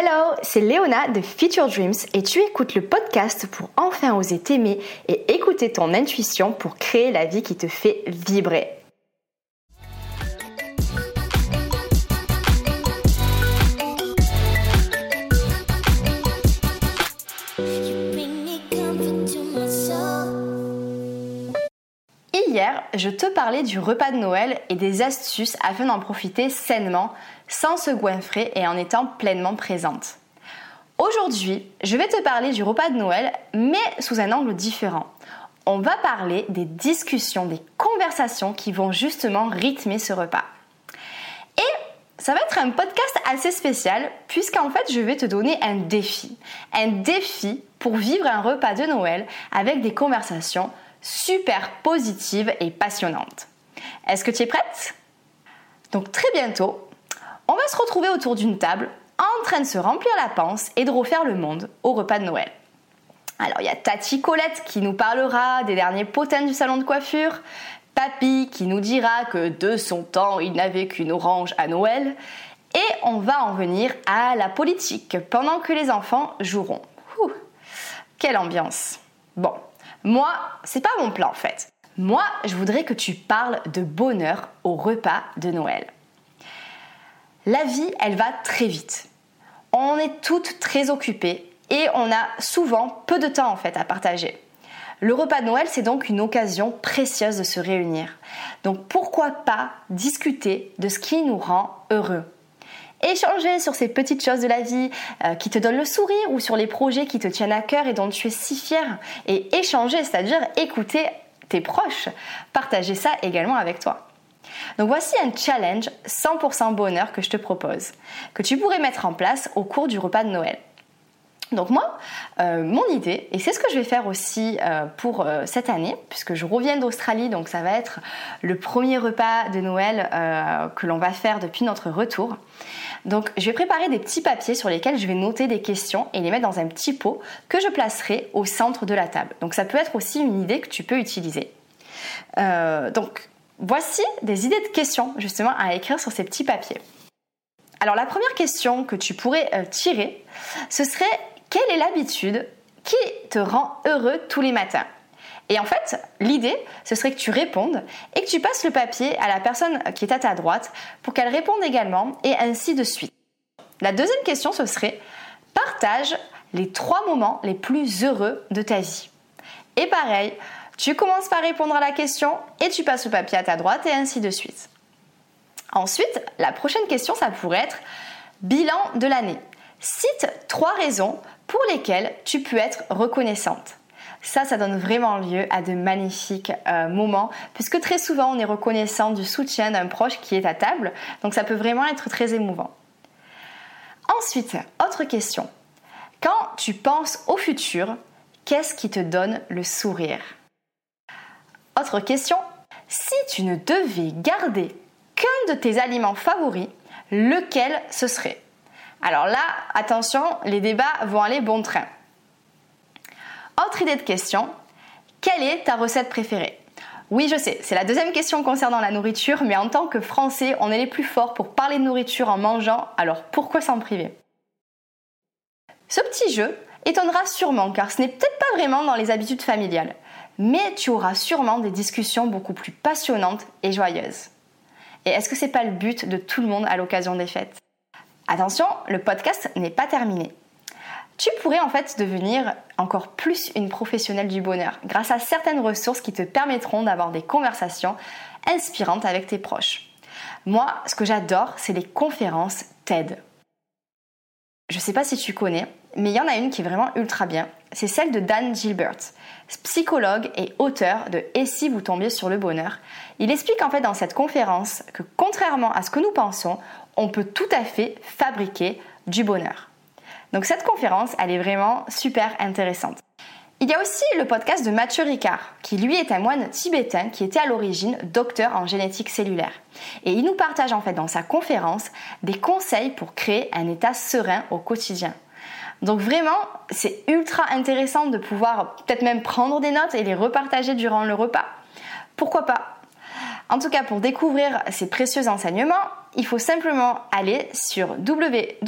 Hello, c'est Léona de Future Dreams et tu écoutes le podcast pour enfin oser t'aimer et écouter ton intuition pour créer la vie qui te fait vibrer. Je te parlais du repas de Noël et des astuces afin d'en profiter sainement, sans se goinfrer et en étant pleinement présente. Aujourd'hui, je vais te parler du repas de Noël, mais sous un angle différent. On va parler des discussions, des conversations qui vont justement rythmer ce repas. Et ça va être un podcast assez spécial puisqu'en fait je vais te donner un défi. Un défi pour vivre un repas de Noël avec des conversations super positive et passionnante. Est-ce que tu es prête? Donc très bientôt, on va se retrouver autour d'une table en train de se remplir la panse et de refaire le monde au repas de Noël. Alors il y a Tati Colette qui nous parlera des derniers potins du salon de coiffure, Papy qui nous dira que de son temps il n'avait qu'une orange à Noël, et on va en venir à la politique pendant que les enfants joueront. quelle ambiance Bon, moi, c'est pas mon plan en fait. Moi, je voudrais que tu parles de bonheur au repas de Noël. La vie, elle va très vite. On est toutes très occupées et on a souvent peu de temps en fait à partager. Le repas de Noël, c'est donc une occasion précieuse de se réunir. Donc pourquoi pas discuter de ce qui nous rend heureux? Échanger sur ces petites choses de la vie euh, qui te donnent le sourire ou sur les projets qui te tiennent à cœur et dont tu es si fier. Et échanger, c'est-à-dire écouter tes proches, partager ça également avec toi. Donc voici un challenge 100% bonheur que je te propose, que tu pourrais mettre en place au cours du repas de Noël. Donc moi, euh, mon idée, et c'est ce que je vais faire aussi euh, pour cette année, puisque je reviens d'Australie, donc ça va être le premier repas de Noël que l'on va faire depuis notre retour. Donc je vais préparer des petits papiers sur lesquels je vais noter des questions et les mettre dans un petit pot que je placerai au centre de la table. Donc ça peut être aussi une idée que tu peux utiliser. donc voici des idées de questions justement à écrire sur ces petits papiers. Alors la première question que tu pourrais tirer, ce serait quelle est l'habitude qui te rend heureux tous les matins? Et en fait, l'idée, ce serait que tu répondes et que tu passes le papier à la personne qui est à ta droite pour qu'elle réponde également et ainsi de suite. La deuxième question, ce serait partage les trois moments les plus heureux de ta vie. Et pareil, tu commences par répondre à la question et tu passes le papier à ta droite et ainsi de suite. Ensuite, la prochaine question, ça pourrait être bilan de l'année. Cite trois raisons pour lesquelles tu peux être reconnaissante. Ça, ça donne vraiment lieu à de magnifiques euh, moments, puisque très souvent on est reconnaissant du soutien d'un proche qui est à table, donc ça peut vraiment être très émouvant. Ensuite, autre question. Quand tu penses au futur, qu'est-ce qui te donne le sourire? Autre question. Si tu ne devais garder qu'un de tes aliments favoris, lequel ce serait? Alors là, attention, les débats vont aller bon train. Autre idée de question, quelle est ta recette préférée? Oui, je sais, c'est la deuxième question concernant la nourriture, mais en tant que Français, on est les plus forts pour parler de nourriture en mangeant, alors pourquoi s'en priver? Ce petit jeu étonnera sûrement car ce n'est peut-être pas vraiment dans les habitudes familiales, mais tu auras sûrement des discussions beaucoup plus passionnantes et joyeuses. Et est-ce que c'est pas le but de tout le monde à l'occasion des fêtes? Attention, le podcast n'est pas terminé. Tu pourrais en fait devenir encore plus une professionnelle du bonheur grâce à certaines ressources qui te permettront d'avoir des conversations inspirantes avec tes proches. Moi, ce que j'adore, c'est les conférences TED. Je ne sais pas si tu connais, mais il y en a une qui est vraiment ultra bien. C'est celle de Dan Gilbert, psychologue et auteur de Et si vous tombiez sur le bonheur? Il explique en fait dans cette conférence que contrairement à ce que nous pensons, on peut tout à fait fabriquer du bonheur. Donc cette conférence, elle est vraiment super intéressante. Il y a aussi le podcast de Mathieu Ricard, qui lui est un moine tibétain qui était à l'origine docteur en génétique cellulaire. Et il nous partage en fait dans sa conférence des conseils pour créer un état serein au quotidien. Donc vraiment, c'est ultra intéressant de pouvoir peut-être même prendre des notes et les repartager durant le repas. Pourquoi pas? En tout cas, pour découvrir ces précieux enseignements, il faut simplement aller sur www.ted,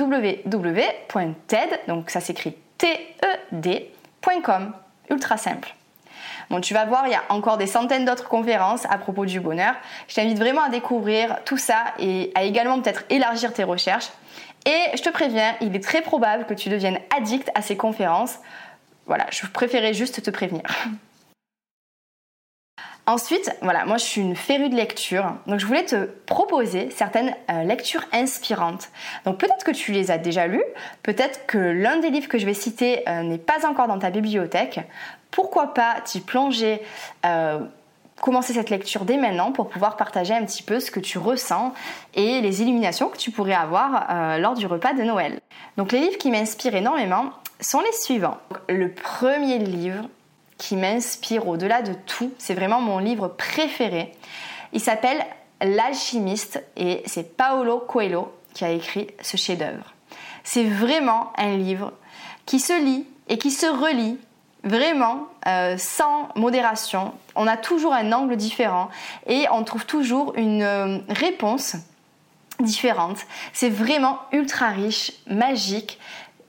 donc ça s'écrit T-E-D.com, ultra simple. Bon, tu vas voir, il y a encore des centaines d'autres conférences à propos du bonheur. Je t'invite vraiment à découvrir tout ça et à également peut-être élargir tes recherches. Et je te préviens, il est très probable que tu deviennes addict à ces conférences. Voilà, je préférais juste te prévenir. Ensuite, voilà, moi je suis une férue de lecture, donc je voulais te proposer certaines euh, lectures inspirantes. Donc peut-être que tu les as déjà lues, peut-être que l'un des livres que je vais citer euh, n'est pas encore dans ta bibliothèque. Pourquoi pas t'y plonger euh, commencer cette lecture dès maintenant pour pouvoir partager un petit peu ce que tu ressens et les illuminations que tu pourrais avoir lors du repas de Noël. Donc les livres qui m'inspirent énormément sont les suivants. Le premier livre qui m'inspire au-delà de tout. C'est vraiment mon livre préféré. Il s'appelle L'alchimiste et c'est Paolo Coelho qui a écrit ce chef-d'œuvre. C'est vraiment un livre qui se lit et qui se relit vraiment euh, sans modération. On a toujours un angle différent et on trouve toujours une euh, réponse différente. C'est vraiment ultra riche, magique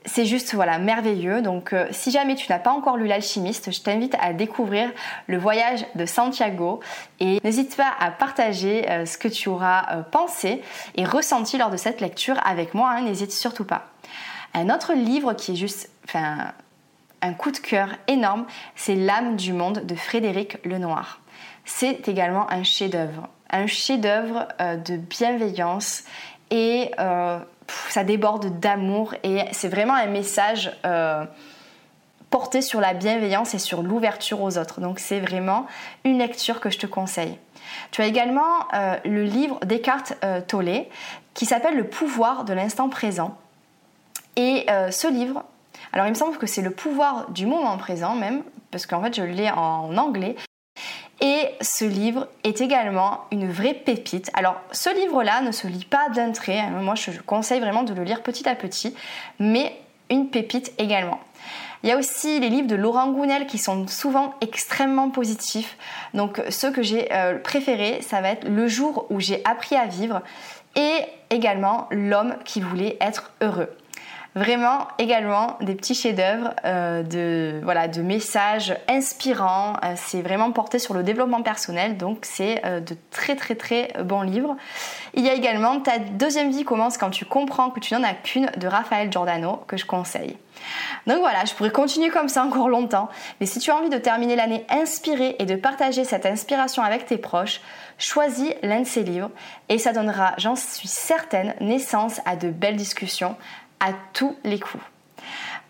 c'est juste voilà merveilleux. Donc euh, si jamais tu n'as pas encore lu l'alchimiste, je t'invite à découvrir le voyage de Santiago et n'hésite pas à partager euh, ce que tu auras euh, pensé et ressenti lors de cette lecture avec moi, hein, n'hésite surtout pas. Un autre livre qui est juste enfin un coup de cœur énorme, c'est L'âme du monde de Frédéric Lenoir. C'est également un chef-d'œuvre, un chef-d'œuvre de bienveillance et ça déborde d'amour et c'est vraiment un message euh, porté sur la bienveillance et sur l'ouverture aux autres. Donc c'est vraiment une lecture que je te conseille. Tu as également euh, le livre d'Eckhart euh, Tolle qui s'appelle Le pouvoir de l'instant présent. Et ce livre, alors il me semble que c'est le pouvoir du moment présent même, parce qu'en fait je lis en anglais, et ce livre est également une vraie pépite. Alors ce livre-là ne se lit pas d'un trait, hein. moi je conseille vraiment de le lire petit à petit, mais une pépite également. Il y a aussi les livres de Laurent Gounel qui sont souvent extrêmement positifs. Donc ceux que j'ai euh, préférés, ça va être Le jour où j'ai appris à vivre et également L'homme qui voulait être heureux. Vraiment également des petits chefs-d'œuvre euh, de voilà de messages inspirants. Euh, c'est vraiment porté sur le développement personnel, donc c'est euh, de très très très bons livres. Il y a également Ta deuxième vie commence quand tu comprends que tu n'en as qu'une de Raphaël Giordano que je conseille. Donc voilà, je pourrais continuer comme ça encore longtemps, mais si tu as envie de terminer l'année inspirée et de partager cette inspiration avec tes proches, choisis l'un de ces livres et ça donnera, j'en suis certaine, naissance à de belles discussions à tous les coups.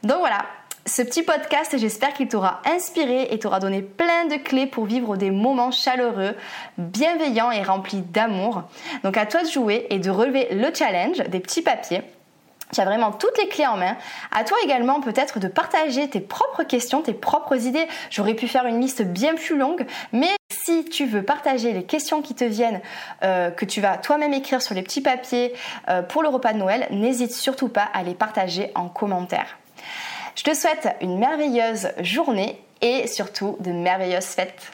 Donc voilà, ce petit podcast, j'espère qu'il t'aura inspiré et t'aura donné plein de clés pour vivre des moments chaleureux, bienveillants et remplis d'amour. Donc à toi de jouer et de relever le challenge des petits papiers. Tu as vraiment toutes les clés en main. À toi également peut-être de partager tes propres questions, tes propres idées. J'aurais pu faire une liste bien plus longue, mais si tu veux partager les questions qui te viennent, euh, que tu vas toi-même écrire sur les petits papiers euh, pour le repas de Noël, n'hésite surtout pas à les partager en commentaire. Je te souhaite une merveilleuse journée et surtout de merveilleuses fêtes.